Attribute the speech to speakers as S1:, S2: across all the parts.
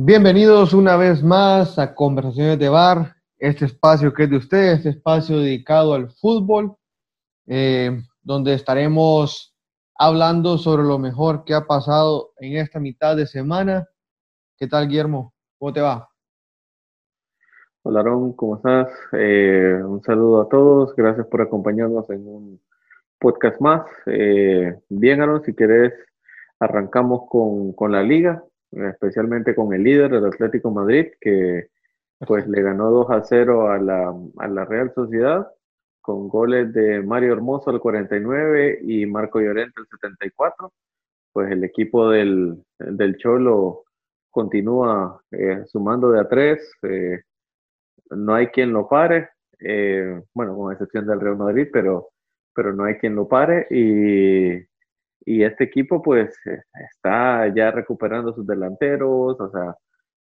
S1: Bienvenidos una vez más a Conversaciones de Bar, este espacio que es de ustedes, este espacio dedicado al fútbol, eh, donde estaremos hablando sobre lo mejor que ha pasado en esta mitad de semana. ¿Qué tal, Guillermo? ¿Cómo te va?
S2: Hola, Aaron, ¿cómo estás? Eh, un saludo a todos, gracias por acompañarnos en un podcast más. Eh, bien, Aaron, si querés, arrancamos con, con la liga especialmente con el líder, del Atlético Madrid, que pues le ganó 2 a 0 a la, a la Real Sociedad con goles de Mario Hermoso al 49 y Marco Llorente al 74. Pues el equipo del, del Cholo continúa eh, sumando de a tres. Eh, no hay quien lo pare, eh, bueno, con excepción del Real Madrid, pero, pero no hay quien lo pare. Y y este equipo pues está ya recuperando sus delanteros, o sea,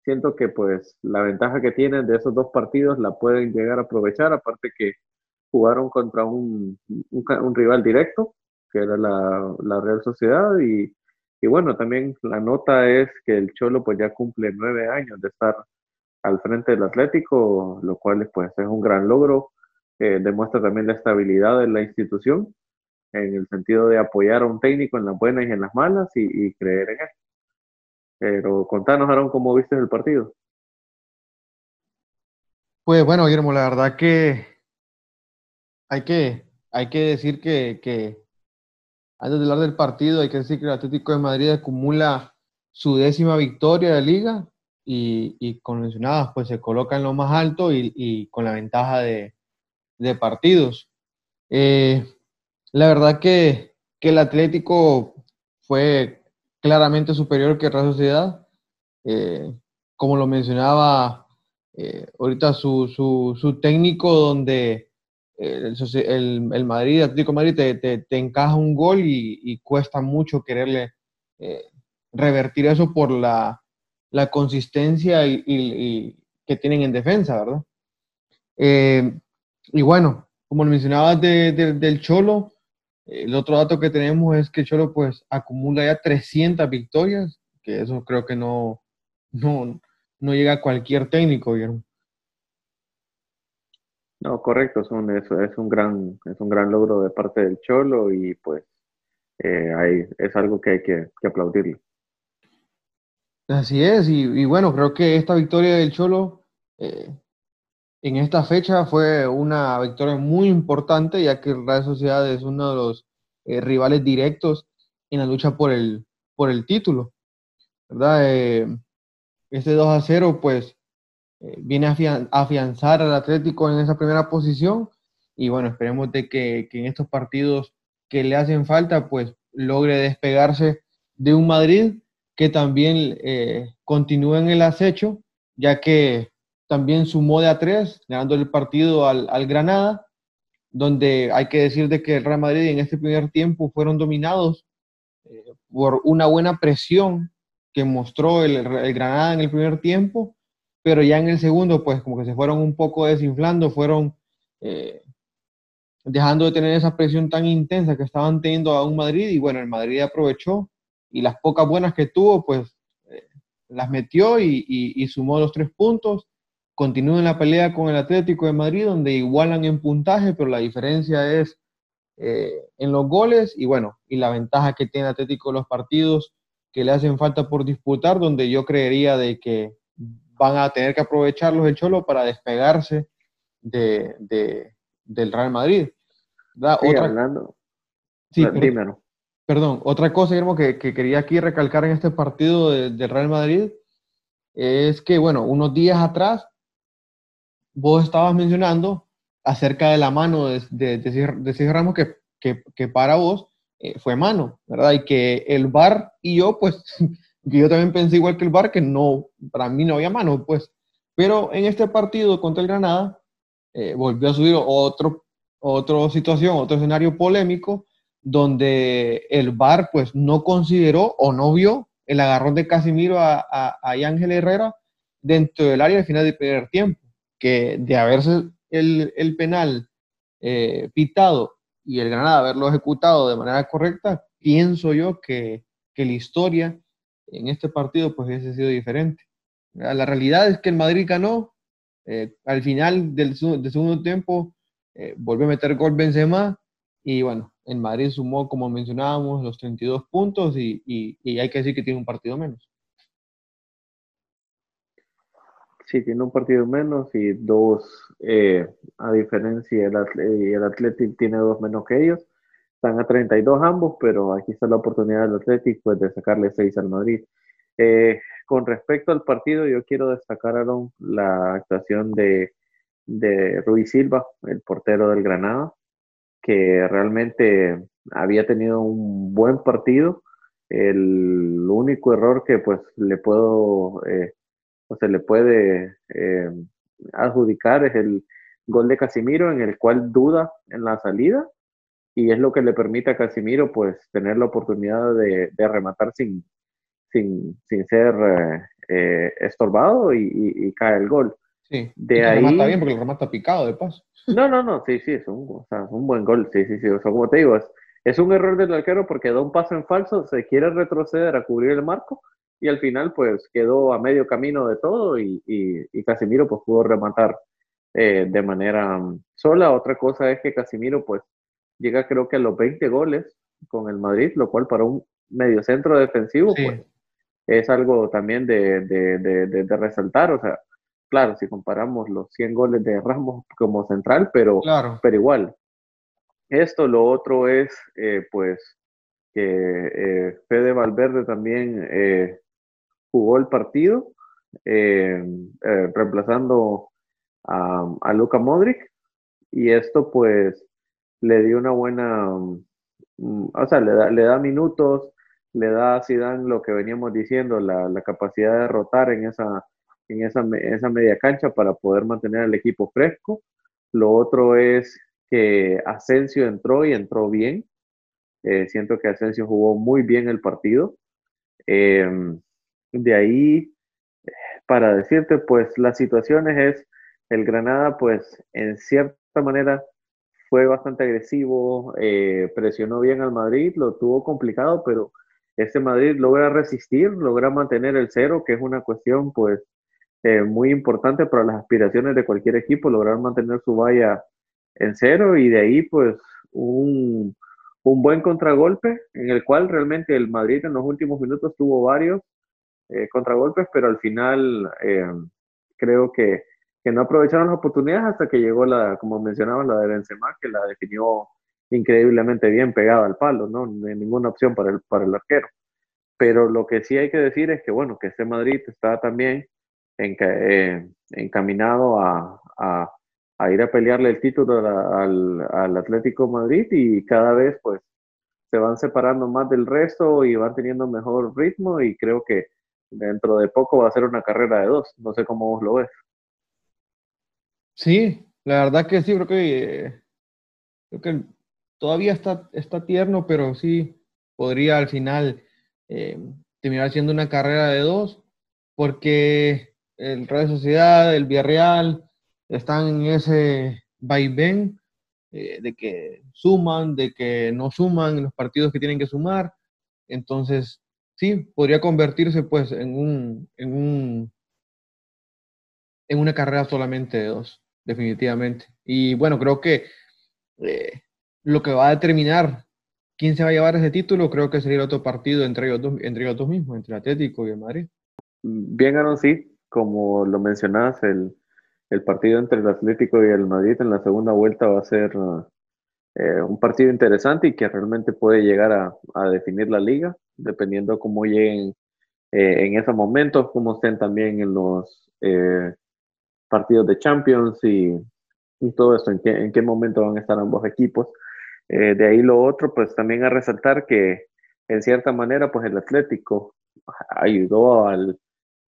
S2: siento que pues la ventaja que tienen de esos dos partidos la pueden llegar a aprovechar, aparte que jugaron contra un, un, rival directo, que era la, la Real Sociedad, y, y, bueno, también la nota es que el Cholo pues ya cumple nueve años de estar al frente del Atlético, lo cual pues es un gran logro, eh, demuestra también la estabilidad de la institución en el sentido de apoyar a un técnico en las buenas y en las malas y, creer en él. Pero contanos, Aaron, cómo viste el partido.
S1: Pues bueno, Guillermo, la verdad que hay que, hay que decir que, que antes de hablar del partido, hay que decir que el Atlético de Madrid acumula su décima victoria de liga y, y con mencionadas, pues se coloca en lo más alto y, y con la ventaja de, de partidos. Eh, la verdad que, el Atlético fue claramente superior que Real Sociedad. Eh, como lo mencionaba eh, ahorita su, su, técnico, donde el, el, Madrid, Atlético Madrid, te, encaja un gol y, cuesta mucho quererle eh, revertir eso por la, consistencia y, que tienen en defensa, ¿verdad? y bueno, como lo mencionabas del Cholo, el otro dato que tenemos es que Cholo pues acumula ya 300 victorias, que eso creo que no, no, llega a cualquier técnico, ¿vieron?
S2: No, correcto, es un, es, un gran, es un gran logro de parte del Cholo y pues eh, es algo que hay que, aplaudirle.
S1: Así es, y, bueno, creo que esta victoria del Cholo eh, en esta fecha fue una victoria muy importante, ya que Real Sociedad es uno de los eh, rivales directos en la lucha por el, por el título. ¿verdad? Eh, este 2 a 0, pues, eh, viene a afianzar al Atlético en esa primera posición. Y bueno, esperemos de que, que en estos partidos que le hacen falta, pues logre despegarse de un Madrid que también continúe en el acecho, ya que también sumó de a tres, ganando el partido al, Granada, donde hay que decir de que el Real Madrid en este primer tiempo fueron dominados eh, por una buena presión que mostró el, Granada en el primer tiempo, pero ya en el segundo, pues como que se fueron un poco desinflando, fueron eh, dejando de tener esa presión tan intensa que estaban teniendo a un Madrid, y bueno, el Madrid aprovechó y las pocas buenas que tuvo, pues eh, las metió y sumó los tres puntos continúa en la pelea con el Atlético de Madrid, donde igualan en puntaje, pero la diferencia es eh, en los goles y bueno, y la ventaja que tiene Atlético en los partidos que le hacen falta por disputar, donde yo creería de que van a tener que aprovecharlos el Cholo para despegarse de, del Real Madrid.
S2: otra, hablando.
S1: Sí, Perdón, otra cosa, que, que, quería aquí recalcar en este partido del Real Madrid es que, bueno, unos días atrás vos estabas mencionando acerca de la mano de, de, de, Ramos que, que, que, para vos eh, fue mano, ¿verdad? Y que el VAR y yo, pues, yo también pensé igual que el VAR, que no, para mí no había mano, pues. Pero en este partido contra el Granada, eh, volvió a subir otro, otra situación, otro escenario polémico, donde el VAR, pues, no consideró o no vio el agarrón de Casimiro a, a, a Ángel Herrera dentro del área al final del primer tiempo que de haberse el, penal eh, pitado y el Granada haberlo ejecutado de manera correcta, pienso yo que, la historia en este partido pues hubiese sido diferente. La realidad es que el Madrid ganó. Eh, al final del, segundo tiempo eh, volvió a meter gol Benzema y bueno, el Madrid sumó, como mencionábamos, los 32 puntos y, y, hay que decir que tiene un partido menos.
S2: Sí, tiene un partido menos y dos, eh, a diferencia, el, el Athletic tiene dos menos que ellos. Están a 32 ambos, pero aquí está la oportunidad del Athletic pues, de sacarle 6 al Madrid. Eh, con respecto al partido, yo quiero destacar, Aaron, la actuación de, de Ruiz Silva, el portero del Granada, que realmente había tenido un buen partido. El único error que pues le puedo, eh, o se le puede eh, adjudicar es el gol de Casimiro en el cual duda en la salida y es lo que le permite a Casimiro pues tener la oportunidad de, rematar sin, sin, ser eh, estorbado y, cae el gol.
S1: Sí, de ahí... remata bien porque lo remata picado de paso.
S2: No, no, no, sí, sí, es un, un buen gol, sí, sí, sí, o sea, como te digo, es, es un error del arquero porque da un paso en falso, se quiere retroceder a cubrir el marco y al final pues quedó a medio camino de todo y, y, Casimiro pues pudo rematar eh, de manera mm, sola. Otra cosa es que Casimiro pues llega creo que a los 20 goles con el Madrid, lo cual para un mediocentro defensivo pues, es algo también de, de, de, resaltar. O sea, claro, si comparamos los 100 goles de Ramos como central, pero, pero igual. Esto, lo otro es eh, pues que eh, Fede Valverde también eh, jugó el partido, reemplazando a, a Luka Modric, y esto pues le dio una buena, mm, o sea, le da, le da minutos, le da a Zidane lo que veníamos diciendo, la, la capacidad de rotar en esa, en esa, esa media cancha para poder mantener al equipo fresco. Lo otro es que Asensio entró y entró bien. Eh, siento que Asensio jugó muy bien el partido. Em, de ahí, para decirte, pues las situaciones es, el Granada, pues en cierta manera fue bastante agresivo, eh, presionó bien al Madrid, lo tuvo complicado, pero este Madrid logra resistir, logra mantener el cero, que es una cuestión pues eh, muy importante para las aspiraciones de cualquier equipo, lograr mantener su valla en cero y de ahí pues un, un buen contragolpe en el cual realmente el Madrid en los últimos minutos tuvo varios eh, contragolpes, pero al final creo que que no aprovecharon las oportunidades hasta que llegó la, como mencionaba, la de Benzema, que la definió increíblemente bien pegada al palo, ¿no? Hay ninguna opción para el, para el arquero. Pero lo que sí hay que decir es que, bueno, que este Madrid está también eh, encaminado a, a, a, ir a pelearle el título al, al Atlético Madrid y cada vez, pues, se van separando más del resto y van teniendo mejor ritmo y creo que dentro de poco va a ser una carrera de dos. No sé cómo vos lo ves.
S1: Sí, la verdad que sí, creo que, creo que todavía está, está tierno, pero sí podría al final eh, terminar siendo una carrera de dos, porque el Real Sociedad, el Villarreal, están en ese vaivén eh, de que suman, de que no suman los partidos que tienen que sumar. Entonces, podría convertirse pues en un, en un en una carrera solamente de dos definitivamente. Y bueno, creo que eh, lo que va a determinar quién se va a llevar ese título, creo que sería el otro partido entre ellos dos, entre ellos dos mismos, entre Atlético y el Madrid.
S2: Bien, Aaron, sí, como lo mencionas, el, el, partido entre el Atlético y el Madrid en la segunda vuelta va a ser eh, un partido interesante y que realmente puede llegar a, definir la liga, dependiendo cómo lleguen eh, en esos momentos, cómo estén también en los partidos de Champions y, todo esto, en qué, en qué momento van a estar ambos equipos. Eh, de ahí lo otro, pues también a resaltar que en cierta manera, pues el Atlético ayudó al,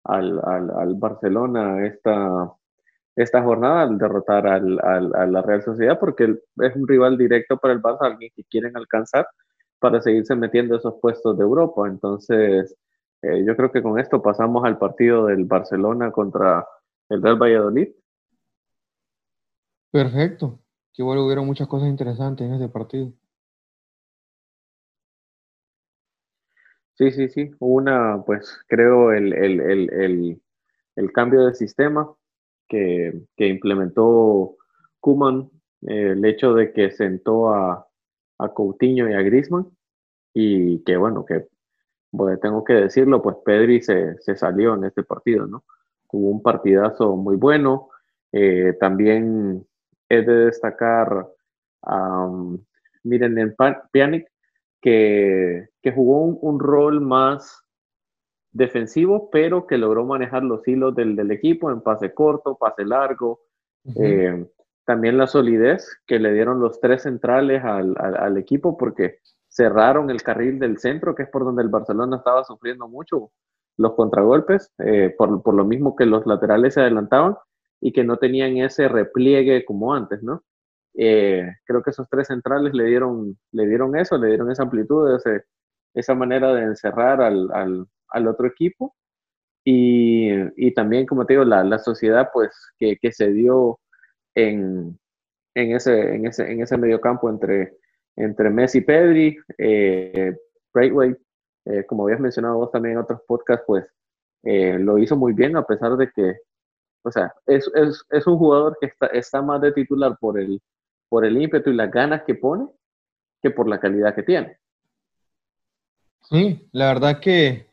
S2: al, al, Barcelona esta, esta jornada al derrotar al, a la Real Sociedad, porque es un rival directo para el Barça, alguien que quieren alcanzar para seguirse metiendo esos puestos de Europa. Entonces, eh, yo creo que con esto pasamos al partido del Barcelona contra el Real Valladolid.
S1: Perfecto. Que bueno, hubieron muchas cosas interesantes en ese partido.
S2: Sí, sí, sí. Una, pues creo el, el, el, el cambio de sistema que, que implementó Kuman, el hecho de que sentó a, Coutinho y a Griezmann, y que bueno, que tengo que decirlo, pues Pedri se, se, salió en este partido, ¿no? Tuvo un partidazo muy bueno. Eh, también es de destacar a, miren, en Pjanic, que, que jugó un, rol más defensivo, pero que logró manejar los hilos del, del equipo en pase corto, pase largo. Eh, también la solidez que le dieron los tres centrales al, al equipo, porque cerraron el carril del centro, que es por donde el Barcelona estaba sufriendo mucho los contragolpes, eh, por, por, lo mismo que los laterales se adelantaban y que no tenían ese repliegue como antes, ¿no? Eh, creo que esos tres centrales le dieron, le dieron eso, le dieron esa amplitud, ese, esa manera de encerrar al, al, al otro equipo. Y, y, también, como te digo, la, la sociedad pues que, que se dio en, en, ese, en, ese, en ese medio campo entre entre Messi y Pedri, eh, eh, como habías mencionado vos también en otros podcasts, pues eh, lo hizo muy bien a pesar de que, o sea, es, es, es un jugador que está, está, más de titular por el, por el ímpetu y las ganas que pone que por la calidad que tiene.
S1: Sí, la verdad que,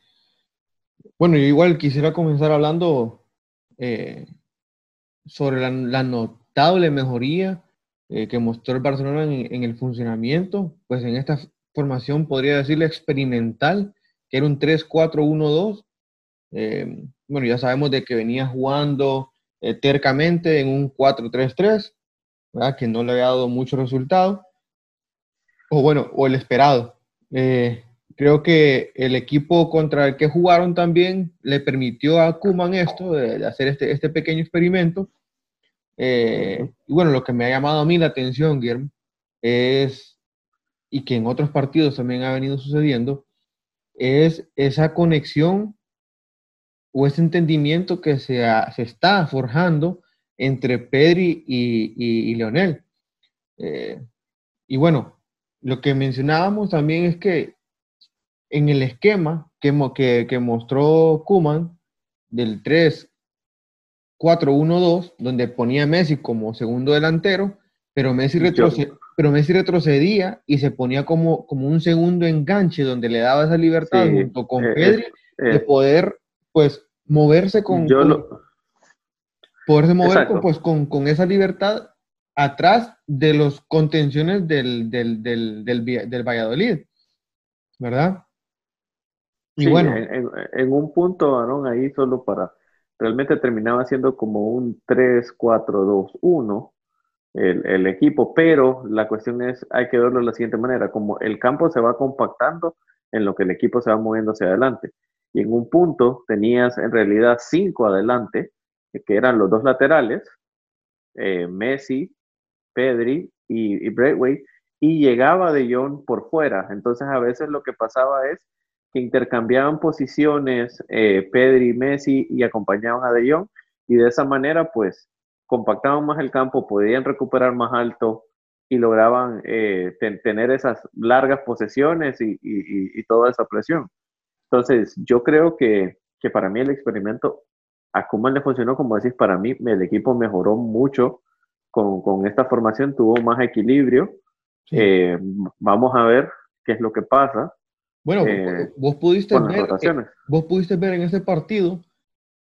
S1: bueno, yo igual quisiera comenzar hablando eh, sobre la, la notable mejoría eh, que mostró el Barcelona en, el funcionamiento, pues en esta formación podría decirle experimental, que era un 3-4-1-2. Eh, bueno, ya sabemos de que venía jugando eh, tercamente en un 4-3-3, que no le había dado mucho resultado, o bueno, o el esperado. Creo que el equipo contra el que jugaron también le permitió a Kuman esto, de, hacer este, este pequeño experimento, eh, y bueno, lo que me ha llamado a mí la atención, Guillermo, es, y que en otros partidos también ha venido sucediendo, es esa conexión o ese entendimiento que se, se está forjando entre Pedri y, y, Leonel. Eh, y bueno, lo que mencionábamos también es que en el esquema que, que, que mostró Kuman del 3 4-1-2, donde ponía a Messi como segundo delantero, pero Messi, pero Messi retrocedía y se ponía como, como un segundo enganche donde le daba esa libertad junto con eh, Pedri eh, de poder pues moverse con, poderse mover con, pues con, con, esa libertad atrás de los contenciones del, del, del, del, Valladolid, ¿verdad?
S2: Y bueno. En, en, un punto, Aaron, ahí solo para realmente terminaba siendo como un 3-4-2-1 el, el, equipo, pero la cuestión es, hay que verlo de la siguiente manera, como el campo se va compactando en lo que el equipo se va moviendo hacia adelante. Y en un punto tenías en realidad cinco adelante, que eran los dos laterales, eh, Messi, Pedri y, y y llegaba De Jong por fuera. Entonces a veces lo que pasaba es que intercambiaban posiciones eh, Pedri y Messi y acompañaban a De Jong y de esa manera pues compactaban más el campo, podían recuperar más alto y lograban eh, tener esas largas posesiones y, y, toda esa presión. Entonces yo creo que, que para mí el experimento a Kuman le funcionó, como decís, para mí el equipo mejoró mucho con, con esta formación, tuvo más equilibrio. Eh, vamos a ver qué es lo que pasa.
S1: Bueno, eh, vos, pudiste ver, eh, vos pudiste ver en ese partido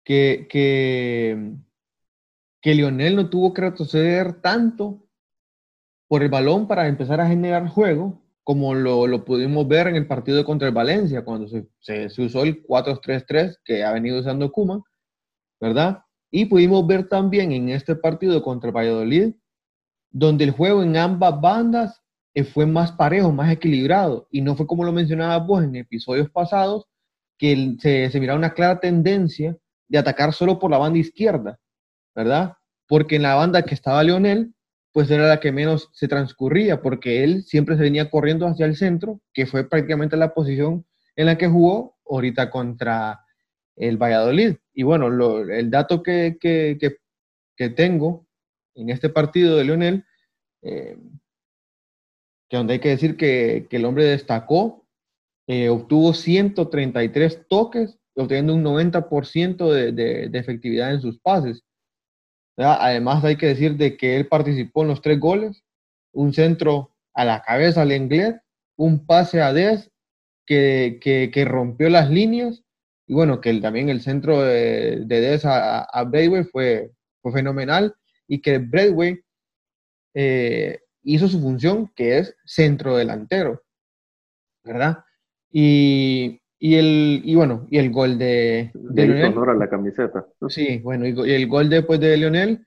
S1: que, que, que Lionel no tuvo que retroceder tanto por el balón para empezar a generar juego, como lo, lo pudimos ver en el partido contra el Valencia, cuando se, se, usó el 4-3-3 que ha venido usando Kuma, ¿verdad? Y pudimos ver también en este partido contra el Valladolid, donde el juego en ambas bandas fue más parejo, más equilibrado. Y no fue como lo mencionabas vos en episodios pasados, que se, se miraba una clara tendencia de atacar solo por la banda izquierda, ¿verdad? Porque en la banda que estaba Leonel, pues era la que menos se transcurría, porque él siempre se venía corriendo hacia el centro, que fue prácticamente la posición en la que jugó ahorita contra el Valladolid. Y bueno, el dato que, que, que, tengo en este partido de Leonel, eh, donde hay que decir que, el hombre destacó, eh, obtuvo 133 toques obteniendo un 90% de, de, efectividad en sus pases. Además, hay que decir de que él participó en los tres goles, un centro a la cabeza al inglés, un pase a Des que, rompió las líneas, y bueno, que también el centro de, de a, a fue, fenomenal, y que Bradway hizo su función, que es centro delantero, ¿verdad? Y, y el, y bueno, y el gol de,
S2: de Lionel. a la camiseta.
S1: Sí, bueno, y, el gol después de Lionel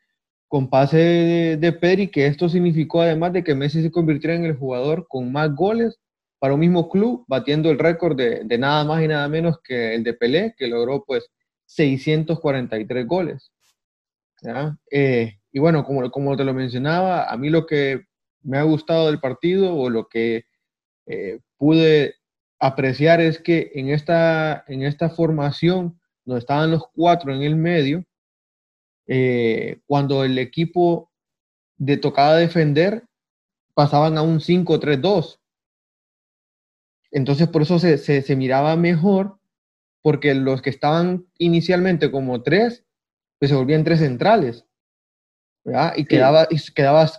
S1: con pase de, de Pedri, que esto significó además de que Messi se convirtiera en el jugador con más goles para un mismo club, batiendo el récord de, de nada más y nada menos que el de Pelé, que logró pues 643 goles. Eh, y bueno, como, como te lo mencionaba, a mí lo que me ha gustado del partido o lo que eh, pude apreciar es que en esta, en esta formación, donde estaban los cuatro en el medio, eh, cuando el equipo de tocaba defender, pasaban a un 5-3-2. Entonces por eso se, se, miraba mejor, porque los que estaban inicialmente como tres, pues se volvían tres centrales. Y, quedaba, y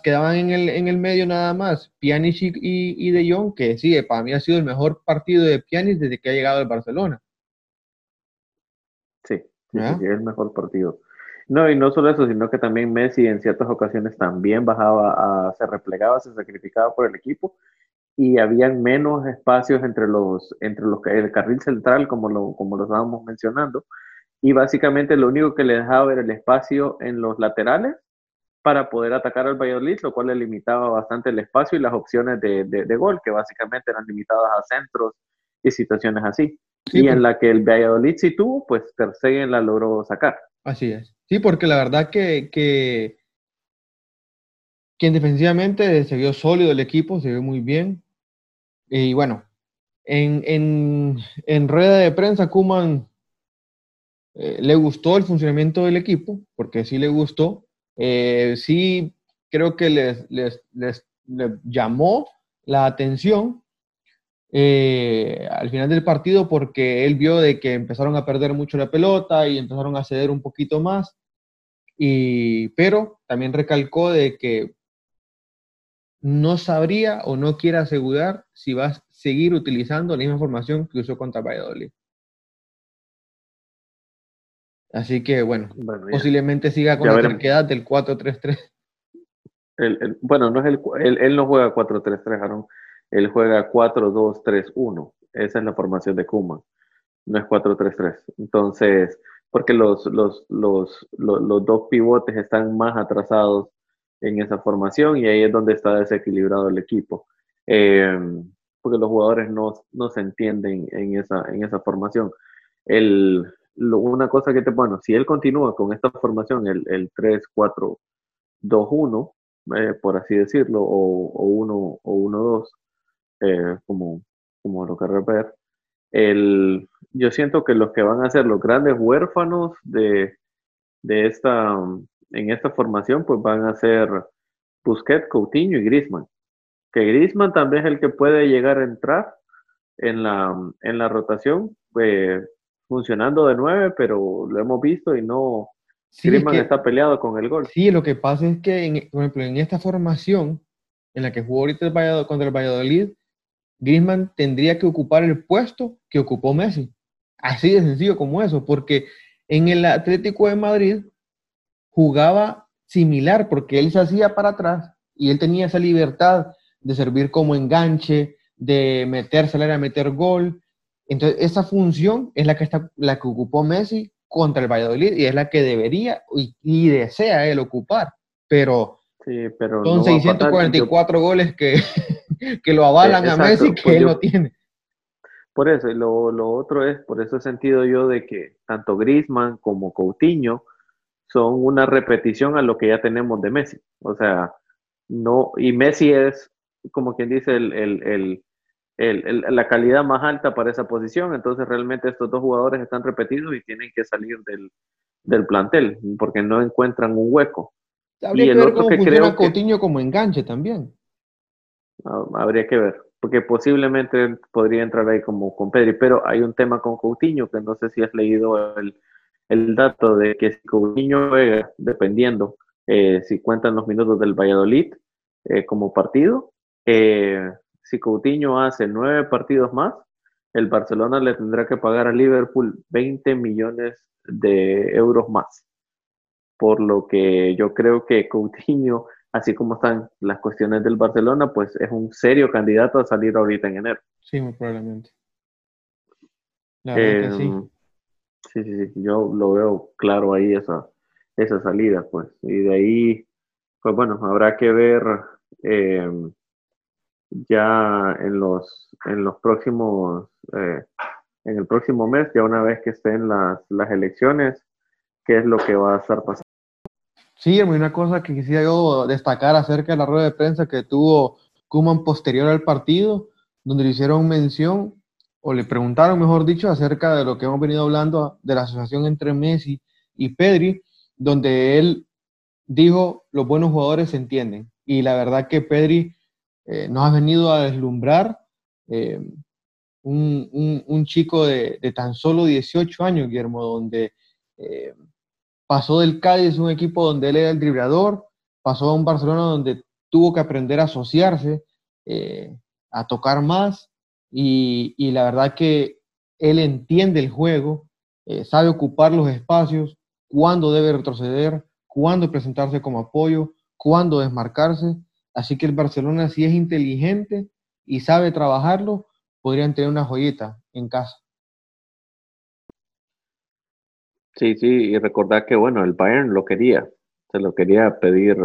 S1: quedaban en el, en el medio nada más Pjanic y, De Jong, que sí, para mí ha sido el mejor partido de Pjanic desde que ha llegado al Barcelona.
S2: Sí, sí, es el mejor partido. No, y no solo eso, sino que también Messi en ciertas ocasiones también bajaba, a, se replegaba, se sacrificaba por el equipo y habían menos espacios entre los, entre los el carril central, como lo, como lo estábamos mencionando, y básicamente lo único que le dejaba era el espacio en los laterales para poder atacar al Valladolid, lo cual le limitaba bastante el espacio y las opciones de, de, gol, que básicamente eran limitadas a centros y situaciones así. y en la que el Valladolid sí tuvo, pues Ter Stegen la logró sacar.
S1: Así es. Sí, porque la verdad que, que quien defensivamente se vio sólido el equipo, se vio muy bien. Y bueno, en, en, en rueda de prensa, Kuman eh, le gustó el funcionamiento del equipo, porque sí le gustó, eh, sí creo que les, llamó la atención eh, al final del partido porque él vio de que empezaron a perder mucho la pelota y empezaron a ceder un poquito más, y, pero también recalcó de que no sabría o no quiere asegurar si va a seguir utilizando la misma formación que usó contra Valladolid. Así que bueno, posiblemente siga con la terquedad del 4-3-3.
S2: bueno, no es el, él, no juega 4-3-3, Aaron. Él juega 4-2-3-1. Esa es la formación de Kuma. No es 4-3-3. Entonces, porque los, los, los, los, dos pivotes están más atrasados en esa formación y ahí es donde está desequilibrado el equipo. Eh, porque los jugadores no, no se entienden en esa, en esa formación. El, una cosa que te, bueno, si él continúa con esta formación, el, el 3-4-2-1, eh, por así decirlo, o, o 1 o 1-2, eh, como, como lo querrás ver, el, yo siento que los que van a ser los grandes huérfanos de, de esta, en esta formación, pues van a ser Busquets, Coutinho y Griezmann. Que Griezmann también es el que puede llegar a entrar en la, en la rotación, pues, funcionando de nueve, pero lo hemos visto y no. Sí, Griezmann está peleado con el gol.
S1: Sí, lo que pasa es que, en, por ejemplo, en esta formación en la que jugó ahorita el Valladolid, contra el Valladolid, Griezmann tendría que ocupar el puesto que ocupó Messi. Así de sencillo como eso, porque en el Atlético de Madrid jugaba similar, porque él se hacía para atrás y él tenía esa libertad de servir como enganche, de meterse al área, meter gol, entonces, esa función es la que, está, la que ocupó Messi contra el Valladolid y es la que debería y, desea él ocupar. Pero,
S2: pero
S1: son 644 goles que, que lo avalan a Messi que pues él no tiene.
S2: Por eso, lo, lo otro es, por eso he sentido yo de que tanto Grisman como Coutinho son una repetición a lo que ya tenemos de Messi. O sea, no, y Messi es, como quien dice, el el, la calidad más alta para esa posición. Entonces realmente estos dos jugadores están repetidos y tienen que salir del, del plantel porque no encuentran un hueco.
S1: Habría y que ver cómo que funciona Coutinho como enganche también.
S2: Ah, habría que ver. porque posiblemente podría entrar ahí como con Pedri, pero hay un tema con Coutinho que no sé si has leído el, el dato de que si Coutinho juega, dependiendo eh, si cuentan los minutos del Valladolid eh, como partido, eh, si Coutinho hace nueve partidos más, el Barcelona le tendrá que pagar a Liverpool 20 millones de euros más. Por lo que yo creo que Coutinho, así como están las cuestiones del Barcelona, pues es un serio candidato a salir ahorita en enero.
S1: Sí, muy probablemente.
S2: sí. Sí, sí, sí, yo lo veo claro ahí esa, esa salida, pues. Y de ahí, pues bueno, habrá que ver eh, ya en los, en los próximos, eh, en el próximo mes, ya una vez que estén las, las elecciones, qué es lo que va a estar pasando.
S1: Sí, una cosa que quisiera yo destacar acerca de la rueda de prensa que tuvo Kuman posterior al partido, donde le hicieron mención o le preguntaron, mejor dicho, acerca de lo que hemos venido hablando de la asociación entre Messi y Pedri, donde él dijo, los buenos jugadores se entienden. Y la verdad que Pedri eh, nos ha venido a deslumbrar. Eh, un, chico de, tan solo 18 años, Guillermo, donde eh, pasó del Cádiz, un equipo donde él era el driblador, pasó a un Barcelona donde tuvo que aprender a asociarse, a tocar más, y, la verdad que él entiende el juego, eh, sabe ocupar los espacios, cuándo debe retroceder, cuándo presentarse como apoyo, cuándo desmarcarse. Así que el Barcelona, si es inteligente y sabe trabajarlo, podrían tener una joyita en casa.
S2: Sí, sí, y recordar que, bueno, el Bayern lo quería, se lo quería pedir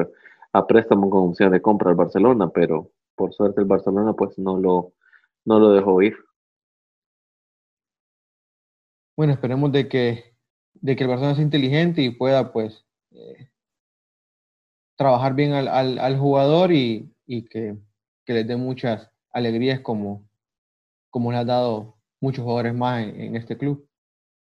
S2: a préstamo con opción de compra al Barcelona, pero por suerte el Barcelona pues no lo, no lo dejó ir.
S1: Bueno, esperemos de que, de que el Barcelona sea inteligente y pueda pues eh, trabajar bien al, al, jugador y, y que, que, les dé muchas alegrías como, como le ha dado muchos jugadores más en, este club.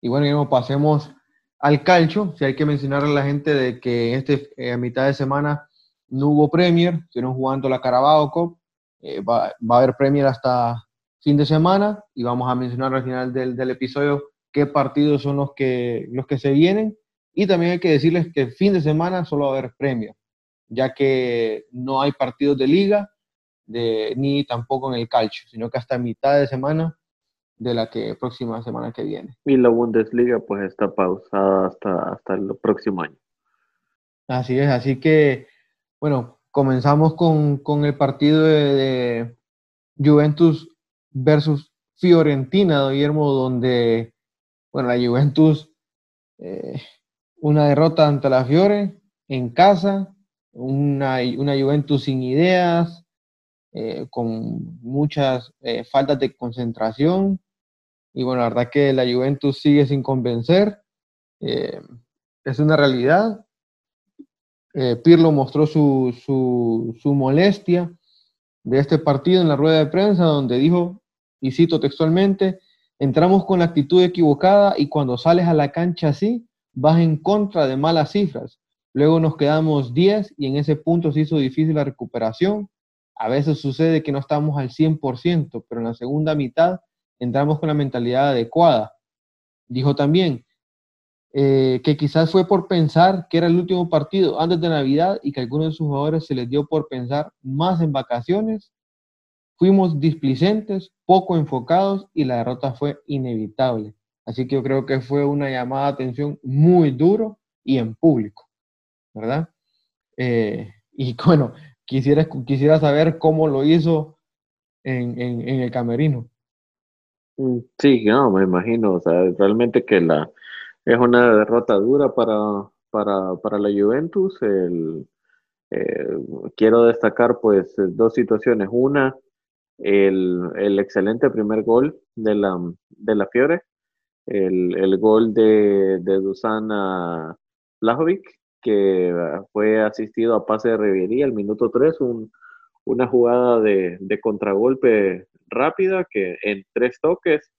S1: Y bueno, pasemos al calcio. Si hay que mencionarle a la gente de que este, eh, a mitad de semana no hubo Premier, estuvieron jugando la Carabao Cup. Eh, va, va, a haber Premier hasta fin de semana y vamos a mencionar al final del, del, episodio qué partidos son los que, los que se vienen. Y también hay que decirles que fin de semana solo va a haber premio, ya que no hay partidos de liga de, ni tampoco en el calcio, sino que hasta mitad de semana de la que próxima semana que viene.
S2: Y la Bundesliga pues está pausada hasta, hasta el próximo año.
S1: Así es, así que bueno, comenzamos con, con el partido de, de Juventus versus Fiorentina, Guillermo, donde, bueno, la Juventus, eh, una derrota ante la Fiore en casa, una, una Juventus sin ideas, eh, con muchas eh, faltas de concentración. Y bueno, la verdad que la Juventus sigue sin convencer. es una realidad. Pirlo mostró su, su, su molestia de este partido en la rueda de prensa, donde dijo y cito textualmente, entramos con la actitud equivocada y cuando sales a la cancha así, vas en contra de malas cifras. Luego nos quedamos 10 y en ese punto se hizo difícil la recuperación. A veces sucede que no estamos al 100%, pero en la segunda mitad entramos con la mentalidad adecuada. Dijo también eh, que quizás fue por pensar que era el último partido antes de Navidad y que a algunos de sus jugadores se les dio por pensar más en vacaciones Fuimos displicentes, poco enfocados y la derrota fue inevitable. Así que yo creo que fue una llamada de atención muy duro y en público, ¿verdad? Eh, y bueno, quisiera, quisiera saber cómo lo hizo en, el camerino.
S2: Mm, sí, no, me imagino, o sea, realmente que la es una derrota dura para, para, la Juventus. El, eh, quiero destacar pues dos situaciones. Una, el, excelente primer gol de la, de la Fiore, el, gol de, de Dusana Blajovic, que fue asistido a pase de Rivería al minuto 3, una jugada de, contragolpe rápida que en tres toques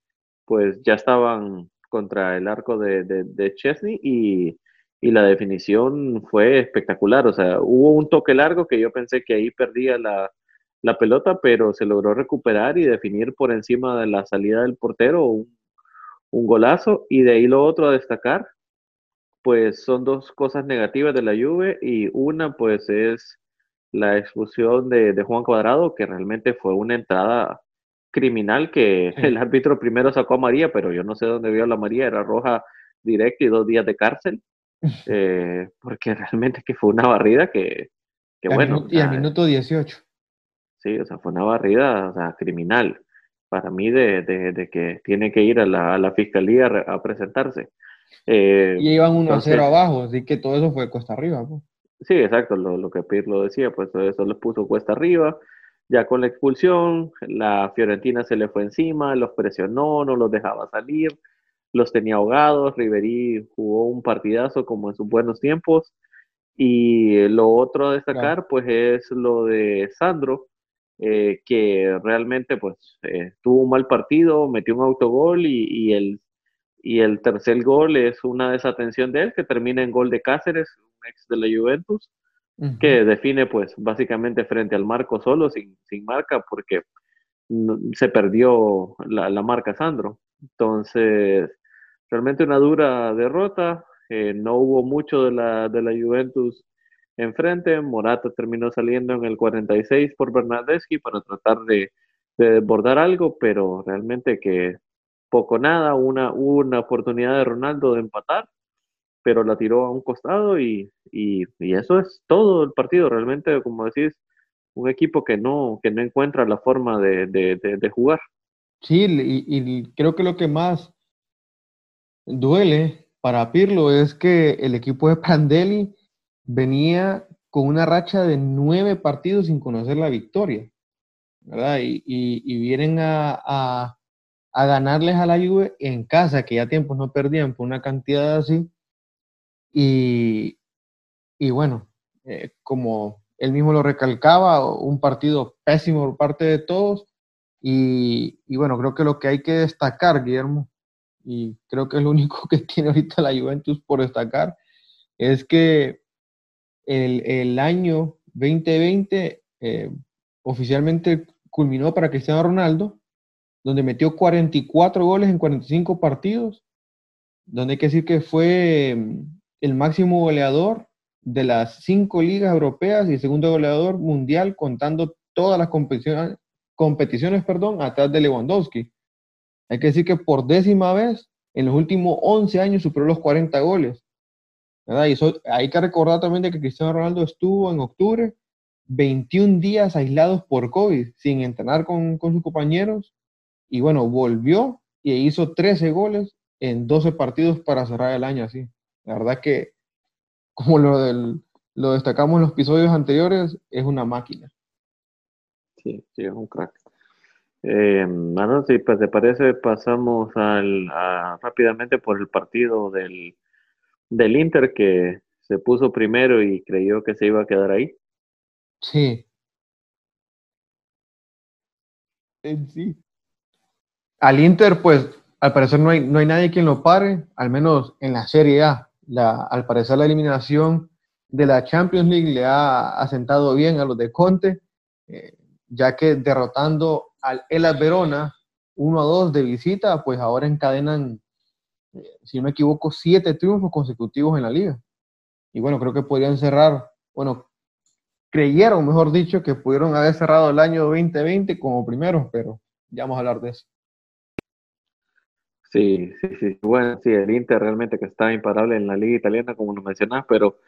S2: pues ya estaban contra el arco de, de, Chesney y, y, la definición fue espectacular. O sea, hubo un toque largo que yo pensé que ahí perdía la, la pelota, pero se logró recuperar y definir por encima de la salida del portero un, un golazo. Y de ahí lo otro a destacar, pues son dos cosas negativas de la Juve y una pues es la expulsión de, Juan Cuadrado, que realmente fue una entrada criminal que el árbitro primero sacó a María, pero yo no sé dónde vio la María, era roja directa y dos días de cárcel, eh, porque realmente que fue una barrida que, bueno.
S1: y al minuto 18.
S2: Sí, o sea, fue una barrida o sea, criminal para mí de, que tiene que ir a la, fiscalía a, presentarse.
S1: Eh, y iban 1 a 0 abajo, así que todo eso fue costa arriba.
S2: Sí, exacto, lo, lo que Pirlo decía, pues eso les puso cuesta arriba. Ya con la expulsión, la Fiorentina se le fue encima, los presionó, no los dejaba salir, los tenía ahogados. Riverí jugó un partidazo como en sus buenos tiempos. Y lo otro a destacar, pues es lo de Sandro, eh, que realmente pues eh, tuvo un mal partido, metió un autogol y, y, el, y el tercer gol es una desatención de él que termina en gol de Cáceres, un ex de la Juventus, que define pues básicamente frente al marco solo, sin, sin marca, porque se perdió la, la, marca Sandro. Entonces, realmente una dura derrota, eh, no hubo mucho de la, de la Juventus enfrente. Morata terminó saliendo en el 46 por Bernardeschi para tratar de, de desbordar algo, pero realmente que poco nada, una, una oportunidad de Ronaldo de empatar, pero la tiró a un costado y, y, eso es todo el partido. Realmente, como decís, un equipo que no, que no encuentra la forma de, de, jugar.
S1: Sí, y, creo que lo que más duele para Pirlo es que el equipo de Prandelli venía con una racha de nueve partidos sin conocer la victoria, ¿verdad? Y, vienen a, a, ganarles a la Juve en casa, que ya tiempos no perdían por una cantidad así. Y, y bueno, eh, como él mismo lo recalcaba, un partido pésimo por parte de todos. Y, y, bueno, creo que lo que hay que destacar, Guillermo, y creo que es lo único que tiene ahorita la Juventus por destacar, es que el, año 2020 eh, oficialmente culminó para Cristiano Ronaldo, donde metió 44 goles en 45 partidos, donde hay que decir que fue mm, el máximo goleador de las cinco ligas europeas y el segundo goleador mundial contando todas las competiciones, competiciones perdón, atrás de Lewandowski. Hay que decir que por décima vez en los últimos 11 años superó los 40 goles. Y hay que recordar también de que Cristiano Ronaldo estuvo en octubre 21 días aislados por COVID, sin entrenar con, sus compañeros. Y bueno, volvió y hizo 13 goles en 12 partidos para cerrar el año así. La verdad que, como lo, lo destacamos en los episodios anteriores, es una máquina.
S2: Sí, sí, es un crack. Eh, si pues, te parece, pasamos al, rápidamente por el partido del del Inter que se puso primero y creyó que se iba a quedar ahí.
S1: Sí. Sí. Al Inter, pues, al parecer no hay, no hay nadie quien lo pare, al menos en la Serie A. La, al parecer la eliminación de la Champions League le ha asentado bien a los de Conte, eh, ya que derrotando al Elas Verona 1 a 2 de visita, pues ahora encadenan si no me equivoco, siete triunfos consecutivos en la liga. Y bueno, creo que podrían cerrar, bueno, creyeron, mejor dicho, que pudieron haber cerrado el año 2020 como primeros, pero ya vamos a hablar de eso.
S2: Sí, sí, sí. Bueno, sí, el Inter realmente que está imparable en la liga italiana, como lo mencionas, pero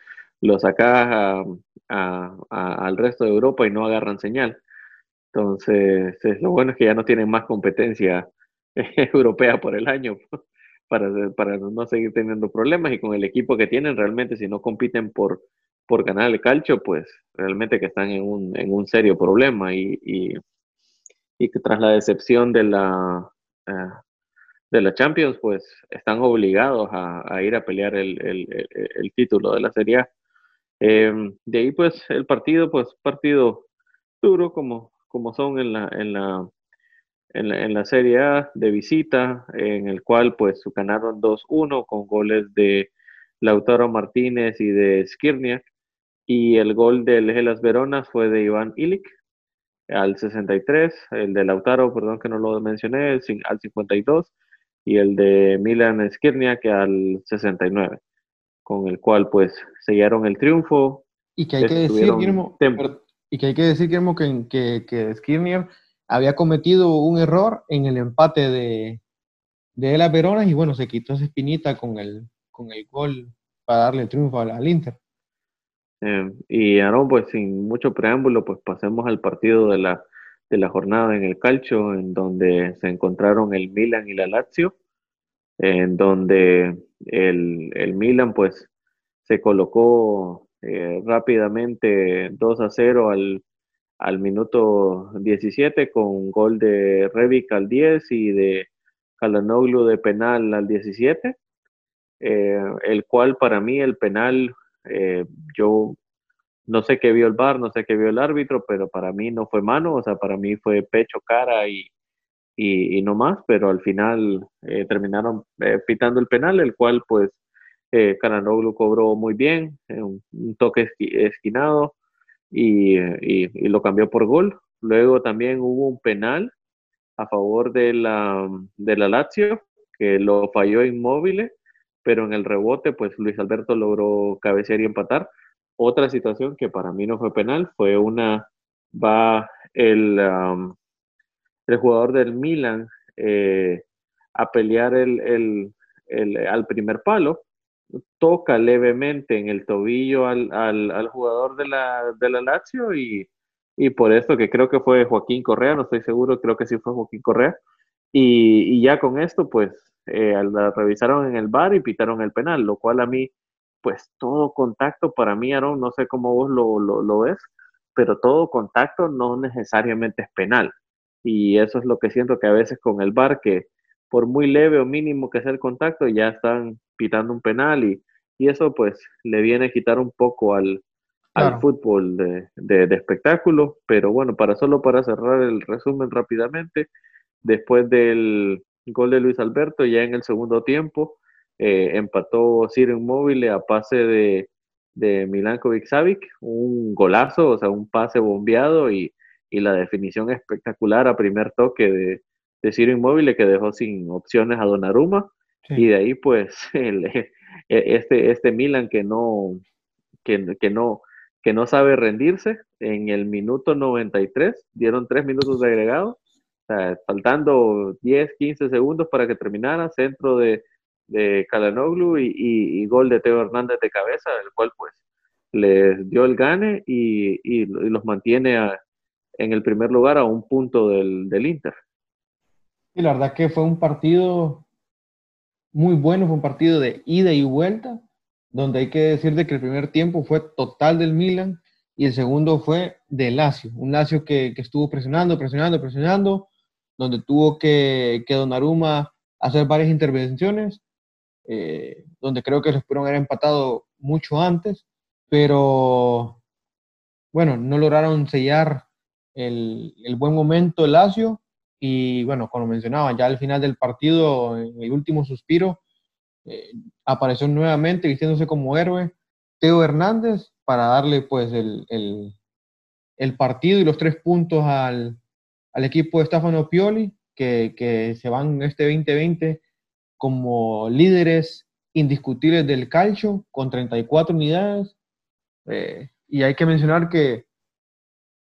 S2: lo sacas al resto de Europa y no agarran señal. Entonces, lo bueno es que ya no tienen más competencia europea por el año para, para no seguir teniendo problemas y con el equipo que tienen, realmente si no compiten por, por ganar el calcio, pues realmente que están en un, en un serio problema y, y, tras la decepción de la, eh, de la Champions, pues están obligados a, ir a pelear el, el, el, título de la Serie A. Em, de ahí pues el partido, pues partido duro como, como son en la, en la, en la, Serie A de visita, en el cual pues ganaron 2-1 con goles de Lautaro Martínez y de Skirniak. Y el gol del Gelas Verona fue de Iván Ilic. al 63, el de Lautaro, perdón que no lo mencioné, al 52 y el de Milan que al 69, con el cual pues sellaron el triunfo.
S1: Y que hay que decir, Guillermo, y que hay que decir, Guillermo, que, que, que había cometido un error en el empate de, de las Veronas y bueno, se quitó esa espinita con el, con el gol para darle el triunfo al, Inter.
S2: Eh, y ahora, pues sin mucho preámbulo, pues pasemos al partido de la, de la jornada en el calcio, en donde se encontraron el Milan y la Lazio, en donde el, el Milan pues se colocó eh, rápidamente 2 a 0 al, al minuto 17 con gol de Revic al 10 y de Calanoglu de penal al 17, eh, el cual para mí el penal, eh, yo no sé qué vio el bar, no sé qué vio el árbitro, pero para mí no fue mano, o sea, para mí fue pecho, cara y, y, no más, pero al final eh, terminaron pitando el penal, el cual pues eh, cobró muy bien, un, toque esquinado y, y, lo cambió por gol. Luego también hubo un penal a favor de la, de la Lazio, que lo falló inmóvil, pero en el rebote, pues Luis Alberto logró cabecear y empatar. Otra situación que para mí no fue penal fue una, va el, el jugador del Milan eh, a pelear el, el, al primer palo, toca levemente en el tobillo al, al, al jugador de la, de la Lazio y y por eso que creo que fue Joaquín Correa, no estoy seguro, creo que sí fue Joaquín Correa. Y, ya con esto, pues, eh, la revisaron en el bar y pitaron el penal, lo cual a mí, pues, todo contacto para mí, Aaron, no sé cómo vos lo, lo, ves, pero todo contacto no necesariamente es penal. Y eso es lo que siento que a veces con el bar, que por muy leve o mínimo que sea el contacto, ya están pitando un penal y, y eso pues le viene a quitar un poco al, al fútbol de, de, espectáculo. Pero bueno, para solo para cerrar el resumen rápidamente, después del gol de Luis Alberto, ya en el segundo tiempo, eh, empató Ciro Inmóvil a pase de, de Milankovic Savic, un golazo, o sea, un pase bombeado y, y la definición espectacular a primer toque de, de Ciro Inmóvil que dejó sin opciones a Donnarumma. Y de ahí, pues, el, e, este, este Milan que no, que, que no, que no sabe rendirse. En el minuto 93 dieron tres minutos de agregado, faltando 10, 15 segundos para que terminara, centro de, de Kalanoglu y, gol de Teo Hernández de cabeza, el cual pues les dio el gane y, los mantiene en el primer lugar a un punto del, del Inter.
S1: Y la verdad que fue un partido muy bueno, fue un partido de ida y vuelta donde hay que decir de que el primer tiempo fue total del Milan y el segundo fue de Lazio, un Lazio que, estuvo presionando, presionando, presionando, donde tuvo que, que Donnarumma hacer varias intervenciones, eh, donde creo que los pudieron haber empatado mucho antes, pero bueno, no lograron sellar el, el buen momento del Lazio. Y bueno, como mencionaba, ya al final del partido, en el último suspiro, eh, apareció nuevamente vistiéndose como héroe Teo Hernández para darle pues el, el, partido y los tres puntos al, equipo de Stefano Pioli, que, se van este 2020 como líderes indiscutibles del calcio con 34 unidades. Eh, y hay que mencionar que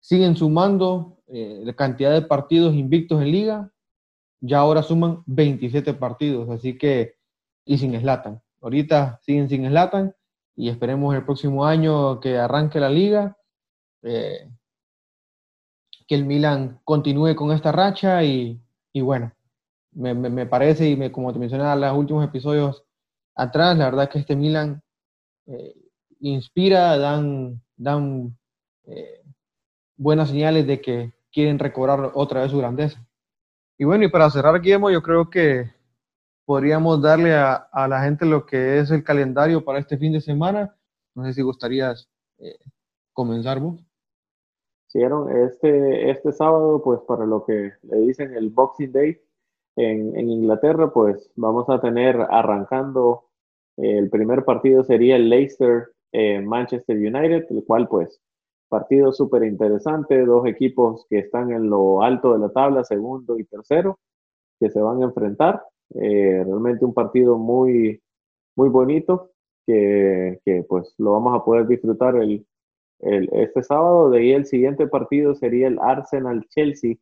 S1: siguen sumando eh, la cantidad de partidos invictos en liga, ya ahora suman 27 partidos, así que y sin Slatan. Ahorita siguen sin Slatan y esperemos el próximo año que arranque la liga, eh, que el Milan continúe con esta racha y, bueno, me, parece y me, como te mencionaba en los últimos episodios atrás, la verdad que este Milan eh, inspira, dan, dan eh, buenas señales de que quieren recobrar otra vez su grandeza. Y bueno, y para cerrar, Guillermo, yo creo que podríamos darle a, la gente lo que es el calendario para este fin de semana. No sé si gustarías eh, comenzar vos.
S2: Este, este sábado, pues para lo que le dicen el Boxing Day en, Inglaterra, pues vamos a tener arrancando, el primer partido sería el Leicester eh, Manchester United, el cual pues partido súper interesante, dos equipos que están en lo alto de la tabla, segundo y tercero, que se van a enfrentar. Eh, realmente un partido muy, muy bonito, que, que, pues lo vamos a poder disfrutar el, el, este sábado. De ahí el siguiente partido sería el Arsenal-Chelsea,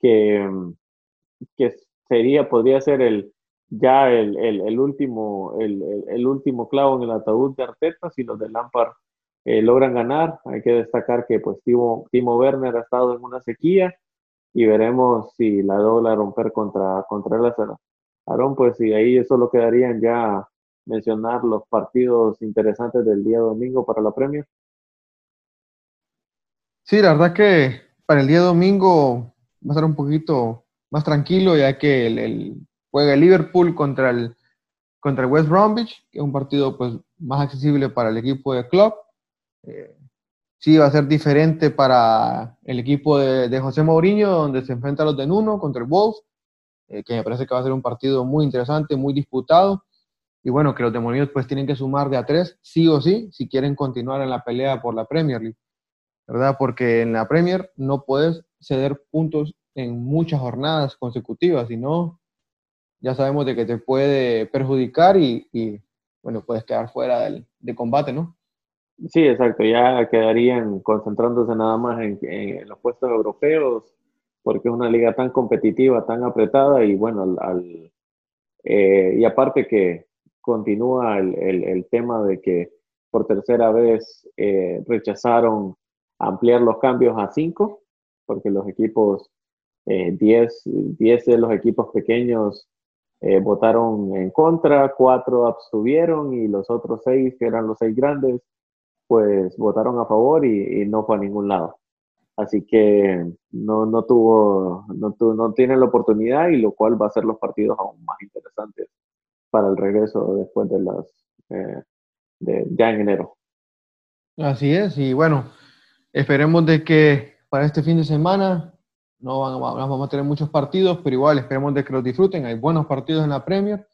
S2: que, que sería, podría ser el, ya el, el, último, el, el, último clavo en el ataúd de Arteta si los de Lampard eh, logran ganar. Hay que destacar que pues Timo, Timo Werner ha estado en una sequía y veremos si la logra romper contra, contra el Aaron, pues y ahí solo quedarían ya mencionar los partidos interesantes del día domingo para la Premier.
S1: Sí, la verdad que para el día domingo va a ser un poquito más tranquilo, ya que el, juega el Liverpool contra el, contra el West Bromwich, que es un partido pues, más accesible para el equipo de club. Eh, sí, va a ser diferente para el equipo de, José Mourinho, donde se enfrenta a los de Nuno contra el Wolves, eh, que me parece que va a ser un partido muy interesante, muy disputado. Y bueno, que los de Mourinho pues tienen que sumar de a tres, sí o sí, si quieren continuar en la pelea por la Premier League. ¿verdad? Porque en la Premier no puedes ceder puntos en muchas jornadas consecutivas, sino ya sabemos de que te puede perjudicar y, bueno, puedes quedar fuera del, de combate, ¿no?
S2: Sí, exacto, ya quedarían concentrándose nada más en, los puestos europeos, porque es una liga tan competitiva, tan apretada y bueno, al, eh, y aparte que continúa el, el, tema de que por tercera vez eh, rechazaron ampliar los cambios a 5, porque los equipos, 10 eh, de los equipos pequeños eh, votaron en contra, 4 abstuvieron y los otros 6, que eran los 6 grandes, pues votaron a favor y, no fue a ningún lado. Así que no, no tuvo, no, tu, no tienen la oportunidad y lo cual va a hacer los partidos aún más interesantes para el regreso después de las, eh, de, ya en enero.
S1: Así es, y bueno, Esperemos de que para este fin de semana no vamos a tener muchos partidos, pero igual esperemos de que los disfruten. Hay buenos partidos en la Premier.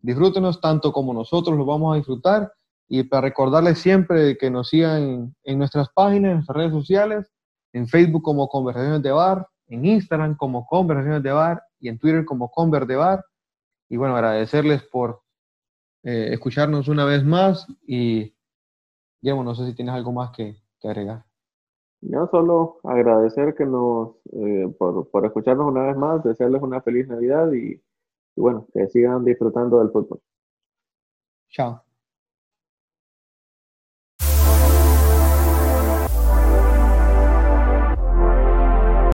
S1: Disfrútenos tanto como nosotros los vamos a disfrutar. Y para recordarles siempre que nos sigan en nuestras páginas, en nuestras redes sociales, en Facebook como Conversaciones de Bar, en Instagram como Conversaciones de Bar y en Twitter como Conver de Bar. Y bueno, agradecerles por eh, escucharnos una vez más y Guillermo, no sé si tienes algo más que agregar.
S2: Yo solo agradecer que nos, eh, por, por, escucharnos una vez más, desearles una feliz Navidad y, y bueno, que sigan disfrutando del fútbol.
S1: Chao.